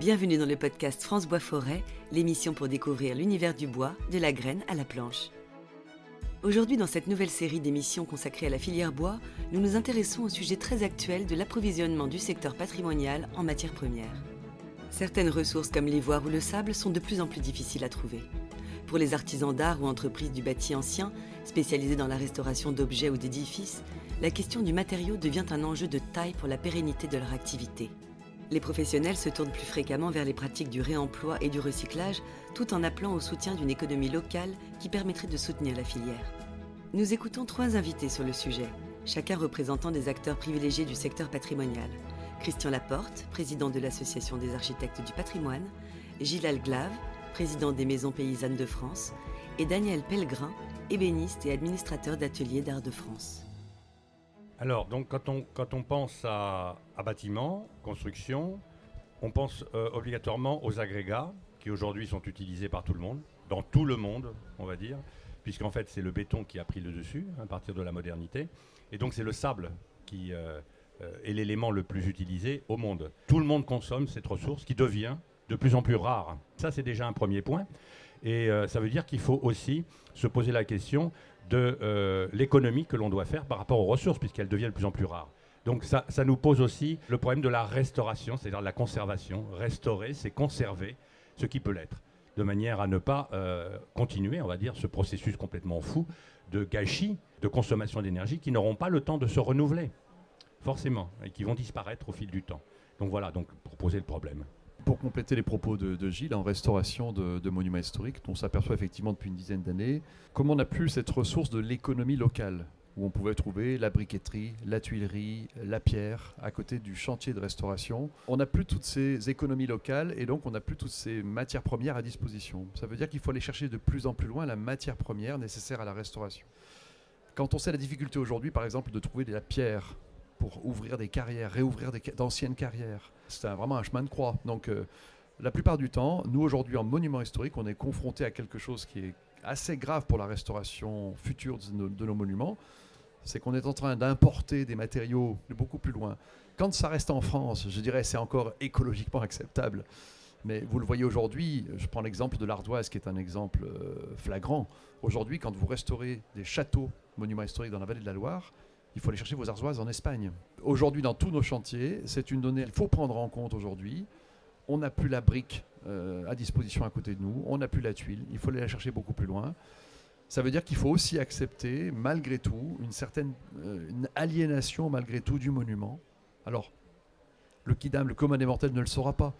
Bienvenue dans le podcast France Bois Forêt, l'émission pour découvrir l'univers du bois, de la graine à la planche. Aujourd'hui, dans cette nouvelle série d'émissions consacrée à la filière bois, nous nous intéressons au sujet très actuel de l'approvisionnement du secteur patrimonial en matières premières. Certaines ressources comme l'ivoire ou le sable sont de plus en plus difficiles à trouver. Pour les artisans d'art ou entreprises du bâti ancien, spécialisés dans la restauration d'objets ou d'édifices, la question du matériau devient un enjeu de taille pour la pérennité de leur activité. Les professionnels se tournent plus fréquemment vers les pratiques du réemploi et du recyclage, tout en appelant au soutien d'une économie locale qui permettrait de soutenir la filière. Nous écoutons trois invités sur le sujet, chacun représentant des acteurs privilégiés du secteur patrimonial. Christian Laporte, président de l'Association des architectes du patrimoine, Gilles Alglave, président des Maisons paysannes de France, et Daniel Pellegrin, ébéniste et administrateur d'ateliers d'art de France. Alors, donc, quand on, quand on pense à, à bâtiment, construction, on pense euh, obligatoirement aux agrégats qui aujourd'hui sont utilisés par tout le monde, dans tout le monde, on va dire, puisqu'en fait c'est le béton qui a pris le dessus à partir de la modernité, et donc c'est le sable qui euh, euh, est l'élément le plus utilisé au monde. Tout le monde consomme cette ressource qui devient de plus en plus rare. Ça c'est déjà un premier point, et ça veut dire qu'il faut aussi se poser la question de euh, l'économie que l'on doit faire par rapport aux ressources, puisqu'elles deviennent de plus en plus rares. Donc ça, nous pose aussi le problème de la restauration, c'est-à-dire la conservation. Restaurer, c'est conserver ce qui peut l'être, de manière à ne pas euh, continuer, on va dire, ce processus complètement fou de gâchis, de consommation d'énergie qui n'auront pas le temps de se renouveler, forcément, et qui vont disparaître au fil du temps. Donc voilà, donc pour poser le problème. Pour compléter les propos de, Gilles, en restauration de, monuments historiques, on s'aperçoit effectivement depuis une dizaine d'années comment on n'a plus cette ressource de l'économie locale, où on pouvait trouver la briqueterie, la tuilerie, la pierre, à côté du chantier de restauration. On n'a plus toutes ces économies locales et donc on n'a plus toutes ces matières premières à disposition. Ça veut dire qu'il faut aller chercher de plus en plus loin la matière première nécessaire à la restauration. Quand on sait la difficulté aujourd'hui, par exemple, de trouver de la pierre pour ouvrir des carrières, réouvrir d'anciennes carrières. C'est vraiment un chemin de croix. Donc, euh, la plupart du temps, nous aujourd'hui en monument historique, on est confronté à quelque chose qui est assez grave pour la restauration future de nos, monuments. C'est qu'on est en train d'importer des matériaux de beaucoup plus loin. Quand ça reste en France, je dirais c'est encore écologiquement acceptable. Mais vous le voyez aujourd'hui, je prends l'exemple de l'ardoise qui est un exemple euh, flagrant. Aujourd'hui, quand vous restaurez des châteaux monuments historiques dans la vallée de la Loire, il faut aller chercher vos ardoises en Espagne. Aujourd'hui, dans tous nos chantiers, c'est une donnée qu'il faut prendre en compte aujourd'hui. On n'a plus la brique euh, à disposition à côté de nous, on n'a plus la tuile, il faut aller la chercher beaucoup plus loin. Ça veut dire qu'il faut aussi accepter, malgré tout, une certaine euh, aliénation, malgré tout, du monument. Alors, le kidam, le commun des mortels, ne le saura pas.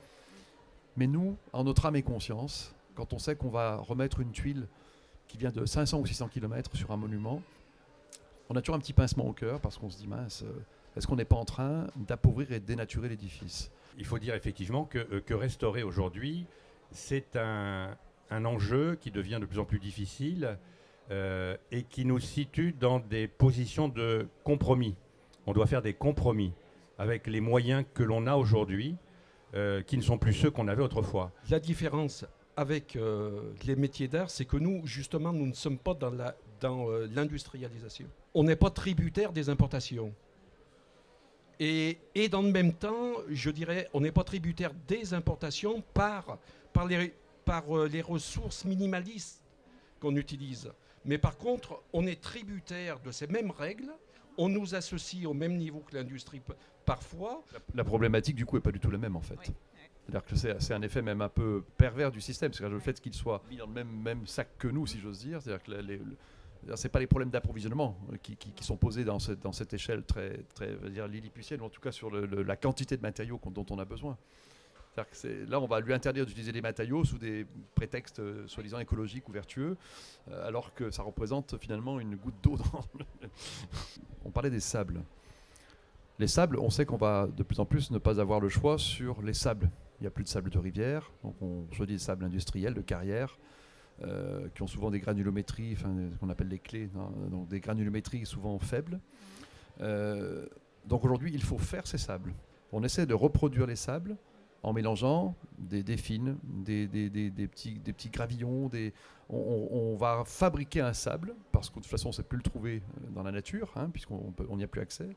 Mais nous, en notre âme et conscience, quand on sait qu'on va remettre une tuile qui vient de 500 ou 600 km sur un monument, on a toujours un petit pincement au cœur parce qu'on se dit mince, euh, est-ce qu'on n'est pas en train d'appauvrir et de dénaturer l'édifice? Il faut dire effectivement que, euh, restaurer aujourd'hui, c'est un, enjeu qui devient de plus en plus difficile euh, et qui nous situe dans des positions de compromis. On doit faire des compromis avec les moyens que l'on a aujourd'hui, qui ne sont plus ceux qu'on avait autrefois. La différence avec les métiers d'art, c'est que nous, justement, nous ne sommes pas dans l'industrialisation on n'est pas tributaire des importations. Et, dans le même temps, je dirais, on n'est pas tributaire des importations par, par, les, par euh, les ressources minimalistes qu'on utilise. Mais par contre, on est tributaire de ces mêmes règles. On nous associe au même niveau que l'industrie parfois. La, problématique, du coup, n'est pas du tout la même, en fait. C'est-à-dire que c'est un effet même un peu pervers du système. C'est-à-dire le fait qu'il soit mis dans le même, même sac que nous, si j'ose dire. C'est-à-dire que les, ce pas les problèmes d'approvisionnement euh, qui, sont posés dans cette, échelle très, très dire, lilliputienne, ou en tout cas sur la quantité de matériaux dont on a besoin. Là, on va lui interdire d'utiliser des matériaux sous des prétextes euh, soi-disant écologiques ou vertueux, euh, alors que ça représente finalement une goutte d'eau dans On parlait des sables. Les sables, on sait qu'on va de plus en plus ne pas avoir le choix sur les sables. Il n'y a plus de sable de rivière, donc on choisit des sables industriels, de carrière. Euh, qui ont souvent des granulométries, enfin, ce qu'on appelle les clés, hein, donc des granulométries souvent faibles. Euh, donc aujourd'hui, il faut faire ces sables. On essaie de reproduire les sables en mélangeant des, des fines, des, petits, des petits gravillons. On, va fabriquer un sable, parce que de toute façon, on ne sait plus le trouver euh, dans la nature, hein, puisqu'on n'y a plus accès.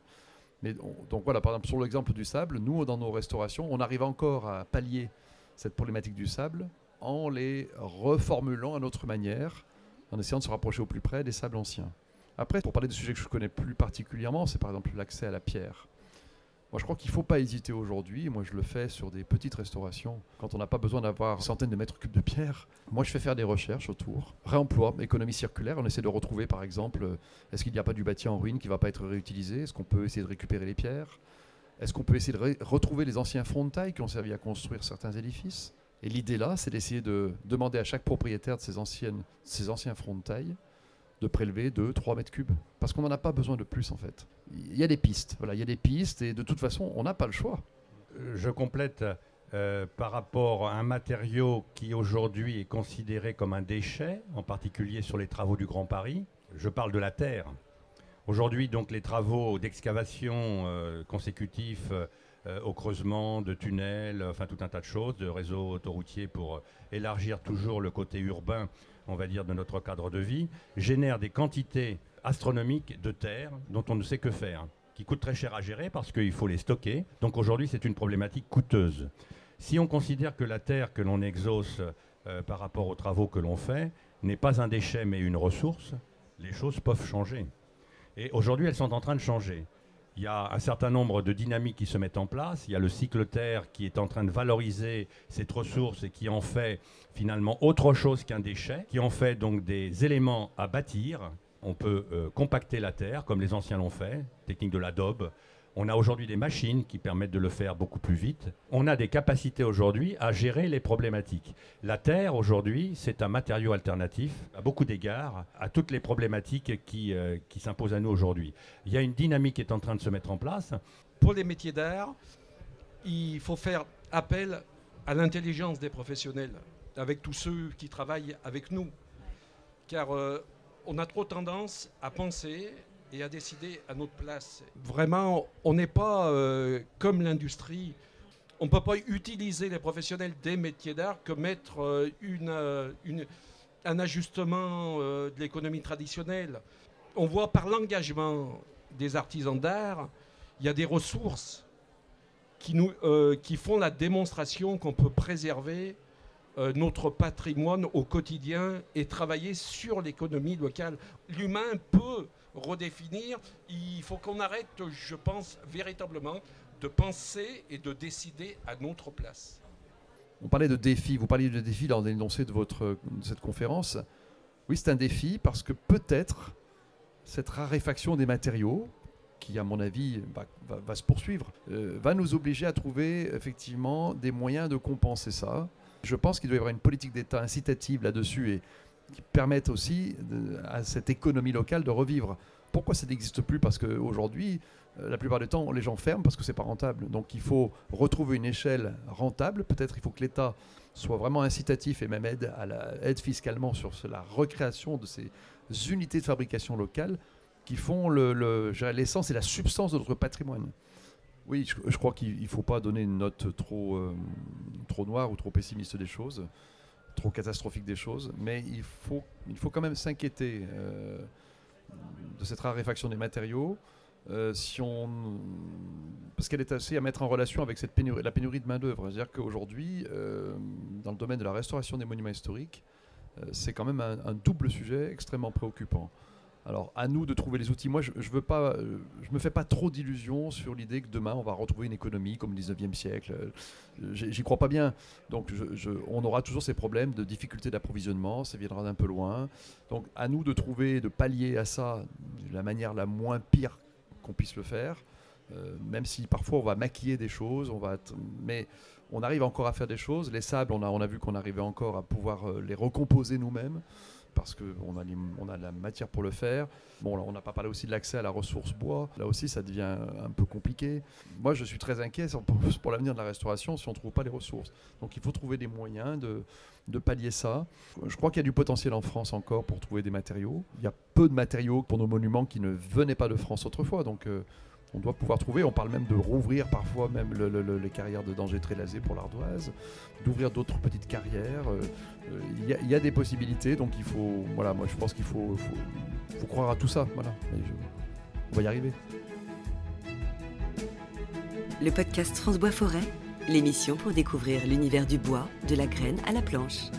Mais donc voilà, par exemple, sur l'exemple du sable, nous, dans nos restaurations, on arrive encore à pallier cette problématique du sable en les reformulant à notre manière, en essayant de se rapprocher au plus près des sables anciens. Après, pour parler de sujets que je connais plus particulièrement, c'est par exemple l'accès à la pierre. Moi, je crois qu'il ne faut pas hésiter aujourd'hui. Moi, je le fais sur des petites restaurations. Quand on n'a pas besoin d'avoir centaines de mètres cubes de pierre, moi, je fais faire des recherches autour. Réemploi, économie circulaire. On essaie de retrouver, par exemple, est-ce qu'il n'y a pas du bâti en ruine qui ne va pas être réutilisé? Est-ce qu'on peut essayer de récupérer les pierres? Est-ce qu'on peut essayer de retrouver les anciens fronts de taille qui ont servi à construire certains édifices? Et l'idée là, c'est d'essayer de demander à chaque propriétaire de ces, anciennes, anciens fronts de taille de prélever 2-3 mètres cubes. Parce qu'on n'en a pas besoin de plus en fait. Il y a des pistes, voilà, il y a des pistes et de toute façon on n'a pas le choix. Euh, je complète euh, par rapport à un matériau qui aujourd'hui est considéré comme un déchet, en particulier sur les travaux du Grand Paris. Je parle de la terre. Aujourd'hui, donc, les travaux d'excavation euh, consécutifs au creusement de tunnels, enfin tout un tas de choses, de réseaux autoroutiers pour élargir toujours le côté urbain on va dire, de notre cadre de vie, génère des quantités astronomiques de terre dont on ne sait que faire, qui coûtent très cher à gérer parce qu'il faut les stocker. Donc aujourd'hui, c'est une problématique coûteuse. Si on considère que la terre que l'on exauce euh, par rapport aux travaux que l'on fait n'est pas un déchet mais une ressource, les choses peuvent changer. Et aujourd'hui, elles sont en train de changer. Il y a un certain nombre de dynamiques qui se mettent en place. Il y a le cycle Terre qui est en train de valoriser cette ressource et qui en fait finalement autre chose qu'un déchet, qui en fait donc des éléments à bâtir. On peut euh, compacter la terre comme les anciens l'ont fait, technique de l'adobe, on a aujourd'hui des machines qui permettent de le faire beaucoup plus vite. On a des capacités aujourd'hui à gérer les problématiques. La terre, aujourd'hui, c'est un matériau alternatif, à beaucoup d'égards, à toutes les problématiques qui, euh, qui s'imposent à nous aujourd'hui. Il y a une dynamique qui est en train de se mettre en place. Pour les métiers d'art, il faut faire appel à l'intelligence des professionnels, avec tous ceux qui travaillent avec nous. Car euh, on a trop tendance à penser et à décider à notre place. Vraiment, on n'est pas euh, comme l'industrie. On ne peut pas utiliser les professionnels des métiers d'art que mettre euh, euh, un ajustement de l'économie traditionnelle. On voit par l'engagement des artisans d'art, il y a des ressources qui font la démonstration qu'on peut préserver notre patrimoine au quotidien et travailler sur l'économie locale. L'humain peut redéfinir. Il faut qu'on arrête, je pense, véritablement de penser et de décider à notre place. On parlait de défi, vous parliez de défi dans l'énoncé de, votre, cette conférence. Oui, c'est un défi parce que peut-être cette raréfaction des matériaux, qui à mon avis va, se poursuivre, euh, va nous obliger à trouver effectivement des moyens de compenser ça. Je pense qu'il doit y avoir une politique d'État incitative là-dessus et qui permettent aussi à cette économie locale de revivre. Pourquoi ça n'existe plus? Parce qu'aujourd'hui, euh, la plupart du temps, les gens ferment parce que c'est pas rentable. Donc il faut retrouver une échelle rentable. Peut-être il faut que l'État soit vraiment incitatif et même aide, à fiscalement sur la recréation de ces unités de fabrication locales qui font l'essence le, et la substance de notre patrimoine. Oui, je, crois qu'il ne faut pas donner une note trop, euh, trop noire ou trop pessimiste des choses trop catastrophique des choses, mais il faut, il faut quand même s'inquiéter euh, de cette raréfaction des matériaux. Euh, si on, parce qu'elle est assez à mettre en relation avec cette pénurie, la pénurie de main-d'œuvre. C'est-à-dire qu'aujourd'hui, dans le domaine de la restauration des monuments historiques, c'est quand même un, double sujet extrêmement préoccupant. Alors, à nous de trouver les outils. Moi, je ne euh, je me fais pas trop d'illusions sur l'idée que demain, on va retrouver une économie comme le 19e siècle. Euh, j'y crois pas bien. Donc, on aura toujours ces problèmes de difficulté d'approvisionnement. Ça viendra d'un peu loin. Donc, à nous de trouver, de pallier à ça de la manière la moins pire qu'on puisse le faire. Euh, même si parfois on va maquiller des choses, on va mais on arrive encore à faire des choses. Les sables, on a, on a vu qu'on arrivait encore à pouvoir les recomposer nous-mêmes parce qu'on a, on a la matière pour le faire. Bon, on n'a pas parlé aussi de l'accès à la ressource bois. Là aussi, ça devient un peu compliqué. Moi, je suis très inquiet pour, l'avenir de la restauration si on ne trouve pas les ressources. Donc, il faut trouver des moyens de, de pallier ça. Je crois qu'il y a du potentiel en France encore pour trouver des matériaux. Il y a peu de matériaux pour nos monuments qui ne venaient pas de France autrefois. Donc, euh, on doit pouvoir trouver. On parle même de rouvrir parfois même les carrières de danger trélazé pour l'ardoise, d'ouvrir d'autres petites carrières. Euh, il y, a des possibilités, donc il faut. Voilà, moi je pense qu'il faut, faut, croire à tout ça. Voilà, on va y arriver. Le podcast France Bois Forêt, l'émission pour découvrir l'univers du bois, de la graine à la planche.